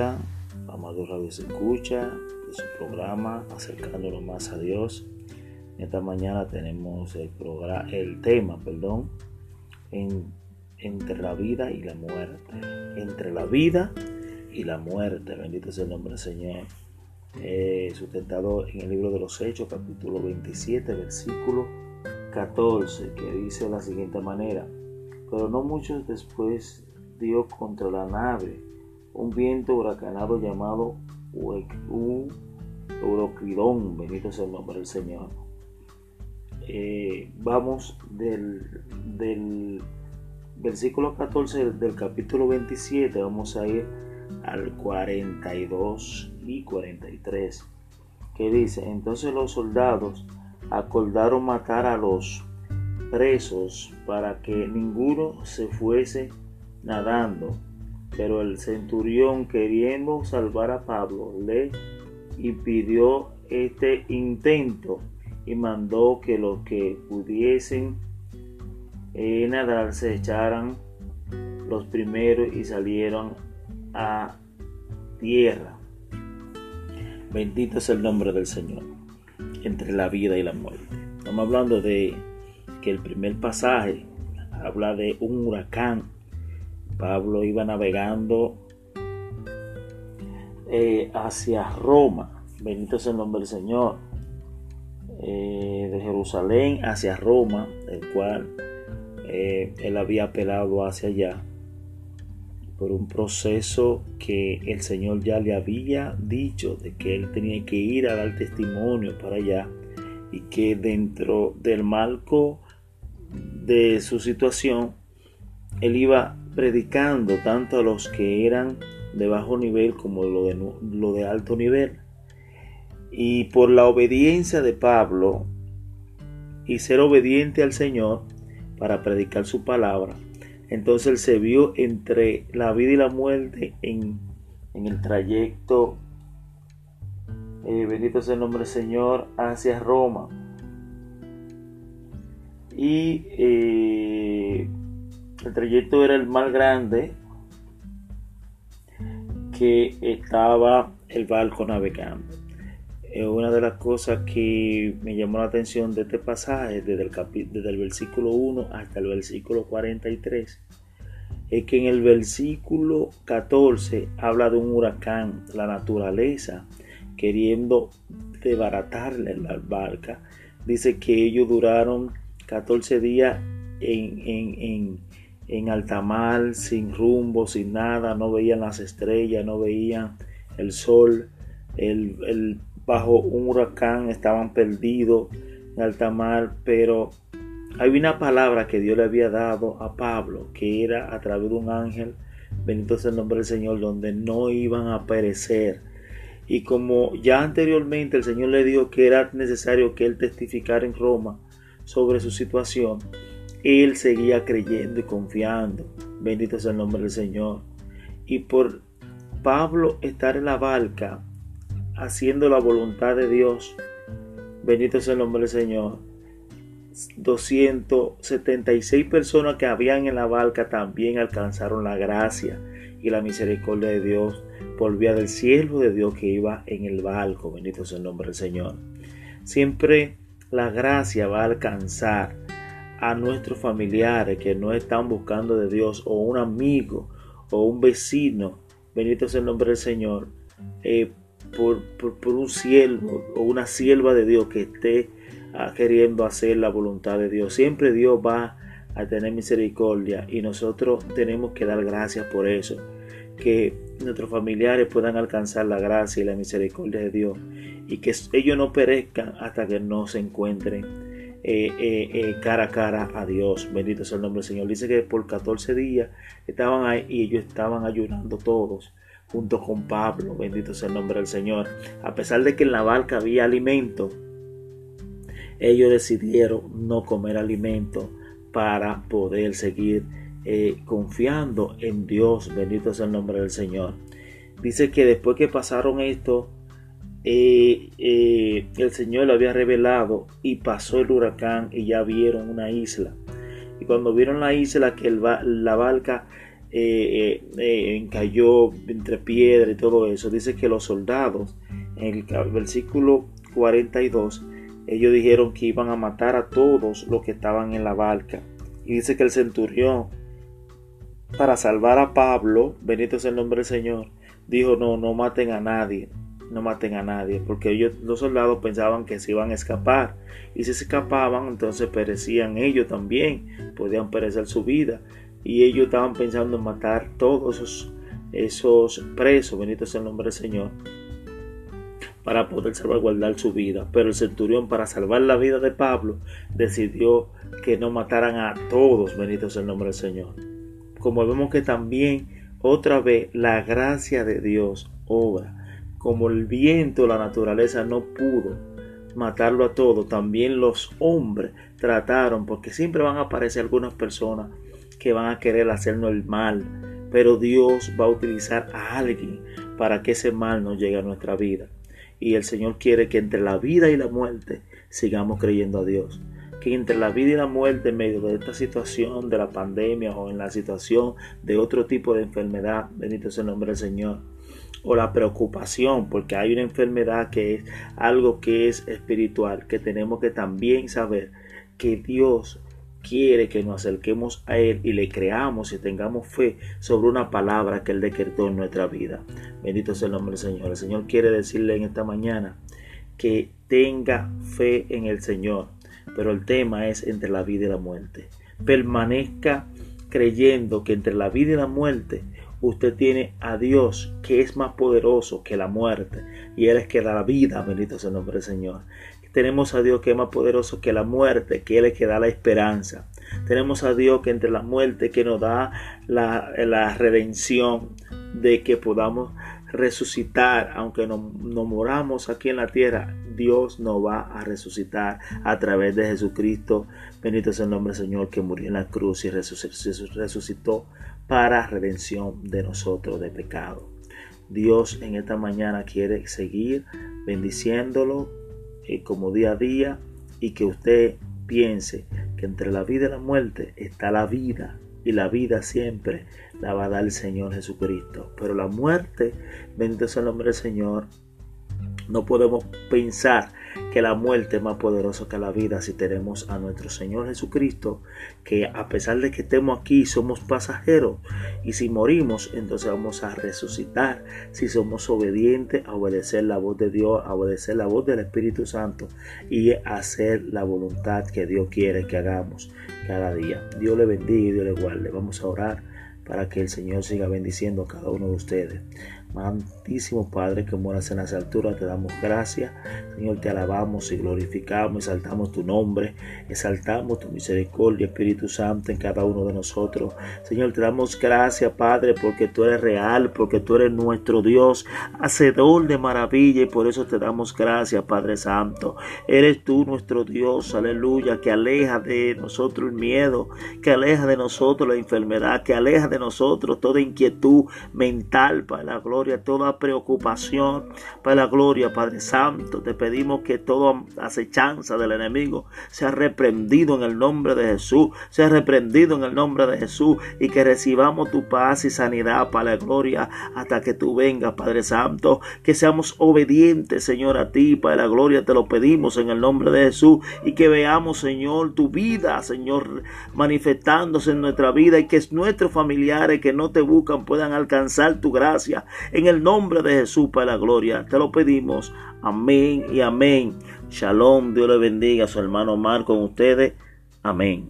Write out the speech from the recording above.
día, amado Radio Se Escucha, de su programa Acercándonos más a Dios. Esta mañana tenemos el, programa, el tema, perdón, en, entre la vida y la muerte. Entre la vida y la muerte. Bendito sea el nombre del Señor. Eh, sustentado en el libro de los Hechos, capítulo 27, versículo 14, que dice de la siguiente manera. Pero no muchos después dio contra la nave un viento huracanado llamado Euroclidón, bendito sea el nombre del Señor. Eh, vamos del, del versículo 14 del capítulo 27, vamos a ir al 42 y 43, que dice, entonces los soldados acordaron matar a los presos para que ninguno se fuese nadando pero el centurión, queriendo salvar a Pablo, le impidió este intento y mandó que los que pudiesen eh, nadar se echaran los primeros y salieron a tierra. Bendito es el nombre del Señor entre la vida y la muerte. Estamos hablando de que el primer pasaje habla de un huracán Pablo iba navegando eh, hacia Roma, bendito es el nombre del Señor, eh, de Jerusalén hacia Roma, el cual eh, él había apelado hacia allá por un proceso que el Señor ya le había dicho de que él tenía que ir a dar testimonio para allá y que dentro del marco de su situación él iba predicando tanto a los que eran de bajo nivel como lo de, lo de alto nivel. Y por la obediencia de Pablo y ser obediente al Señor para predicar su palabra, entonces él se vio entre la vida y la muerte en, el trayecto, eh, bendito sea el nombre del Señor, hacia Roma. Y eh, el trayecto era el más grande que estaba el barco navegando. Una de las cosas que me llamó la atención de este pasaje, desde el, desde el versículo 1 hasta el versículo 43, es que en el versículo 14 habla de un huracán, la naturaleza queriendo desbaratarle la barca. Dice que ellos duraron 14 días en en alta mar, sin rumbo, sin nada, no veían las estrellas, no veían el sol, el, bajo un huracán estaban perdidos en alta mar, pero hay una palabra que Dios le había dado a Pablo, que era a través de un ángel, bendito sea el nombre del Señor, donde no iban a perecer. Y como ya anteriormente el Señor le dijo que era necesario que él testificara en Roma sobre su situación, él seguía creyendo y confiando. Bendito sea el nombre del Señor. Y por Pablo estar en la barca haciendo la voluntad de Dios, bendito sea el nombre del Señor. 276 personas que habían en la barca también alcanzaron la gracia y la misericordia de Dios por vía del siervo de Dios que iba en el barco. Bendito sea el nombre del Señor. Siempre la gracia va a alcanzar a nuestros familiares que no están buscando de Dios o un amigo o un vecino, bendito sea el nombre del Señor, eh, por, por, un siervo o una sierva de Dios que esté ah, queriendo hacer la voluntad de Dios. Siempre Dios va a tener misericordia y nosotros tenemos que dar gracias por eso. Que nuestros familiares puedan alcanzar la gracia y la misericordia de Dios y que ellos no perezcan hasta que no se encuentren eh, eh, eh, cara a cara a Dios. Bendito sea el nombre del Señor. Dice que por 14 días estaban ahí y ellos estaban ayunando todos junto con Pablo. Bendito sea el nombre del Señor. A pesar de que en la barca había alimento, ellos decidieron no comer alimento para poder seguir confiando en Dios. Bendito sea el nombre del Señor. Dice que después que pasaron esto, eh, eh, el Señor lo había revelado y pasó el huracán y ya vieron una isla. Y cuando vieron la isla, que la barca eh, eh, cayó entre piedra y todo eso, dice que los soldados, en el versículo 42, ellos dijeron que iban a matar a todos los que estaban en la barca. Y dice que el centurión, para salvar a Pablo, bendito es el nombre del Señor, dijo, no, no maten a nadie, no maten a nadie, porque ellos, los soldados pensaban que se iban a escapar, y si se escapaban, entonces perecían ellos también, podían perecer su vida, y ellos estaban pensando en matar todos esos, esos presos, bendito es el nombre del Señor, para poder salvaguardar su vida. Pero el centurión, para salvar la vida de Pablo, decidió que no mataran a todos, bendito es el nombre del Señor. Como vemos que también otra vez la gracia de Dios obra. Como el viento, la naturaleza no pudo matarlo a todos, también los hombres trataron, porque siempre van a aparecer algunas personas que van a querer hacernos el mal, pero Dios va a utilizar a alguien para que ese mal no llegue a nuestra vida. Y el Señor quiere que entre la vida y la muerte sigamos creyendo a Dios. Que entre la vida y la muerte en medio de esta situación de la pandemia o en la situación de otro tipo de enfermedad, bendito sea el nombre del Señor, o la preocupación, porque hay una enfermedad que es algo que es espiritual, que tenemos que también saber que Dios quiere que nos acerquemos a Él y le creamos y tengamos fe sobre una palabra que Él decretó en nuestra vida. Bendito sea el nombre del Señor. El Señor quiere decirle en esta mañana que tenga fe en el Señor, pero el tema es entre la vida y la muerte. Permanezca creyendo que entre la vida y la muerte usted tiene a Dios que es más poderoso que la muerte y Él es que da la vida, bendito sea el nombre del Señor. Tenemos a Dios que es más poderoso que la muerte, que Él es que da la esperanza. Tenemos a Dios que entre la muerte que nos da la, la redención de que podamos resucitar, aunque no, no, moramos aquí en la tierra, Dios nos va a resucitar a través de Jesucristo. Bendito sea el nombre del Señor que murió en la cruz y resucitó para redención de nosotros de pecado. Dios en esta mañana quiere seguir bendiciéndolo eh, como día a día y que usted piense que entre la vida y la muerte está la vida y la vida siempre la va a dar el Señor Jesucristo. Pero la muerte, bendito sea el nombre del Señor, no podemos pensar que la muerte es más poderosa que la vida si tenemos a nuestro Señor Jesucristo, que a pesar de que estemos aquí somos pasajeros y si morimos entonces vamos a resucitar si somos obedientes a obedecer la voz de Dios, a obedecer la voz del Espíritu Santo y hacer la voluntad que Dios quiere que hagamos cada día. Dios le bendiga y Dios le guarde. Vamos a orar para que el Señor siga bendiciendo a cada uno de ustedes. Padre que moras en las alturas, te damos gracias. Señor, te alabamos y glorificamos, exaltamos tu nombre, exaltamos tu misericordia, Espíritu Santo, en cada uno de nosotros. Señor, te damos gracias, Padre, porque tú eres real, porque tú eres nuestro Dios, hacedor de maravilla, y por eso te damos gracias, Padre Santo. Eres tú nuestro Dios, aleluya, que aleja de nosotros el miedo, que aleja de nosotros la enfermedad, que aleja de nosotros toda inquietud mental, para la gloria toda preocupación, para la gloria, Padre Santo. Te pedimos que toda acechanza del enemigo sea reprendido en el nombre de Jesús, sea reprendido en el nombre de Jesús y que recibamos tu paz y sanidad para la gloria hasta que tú vengas, Padre Santo. Que seamos obedientes, Señor, a ti, para la gloria te lo pedimos en el nombre de Jesús y que veamos, Señor, tu vida, Señor, manifestándose en nuestra vida y que nuestros familiares que no te buscan puedan alcanzar tu gracia en el nombre de Jesús para la gloria, te lo pedimos. Amén y amén. Shalom, Dios le bendiga a su hermano Mar con ustedes. Amén.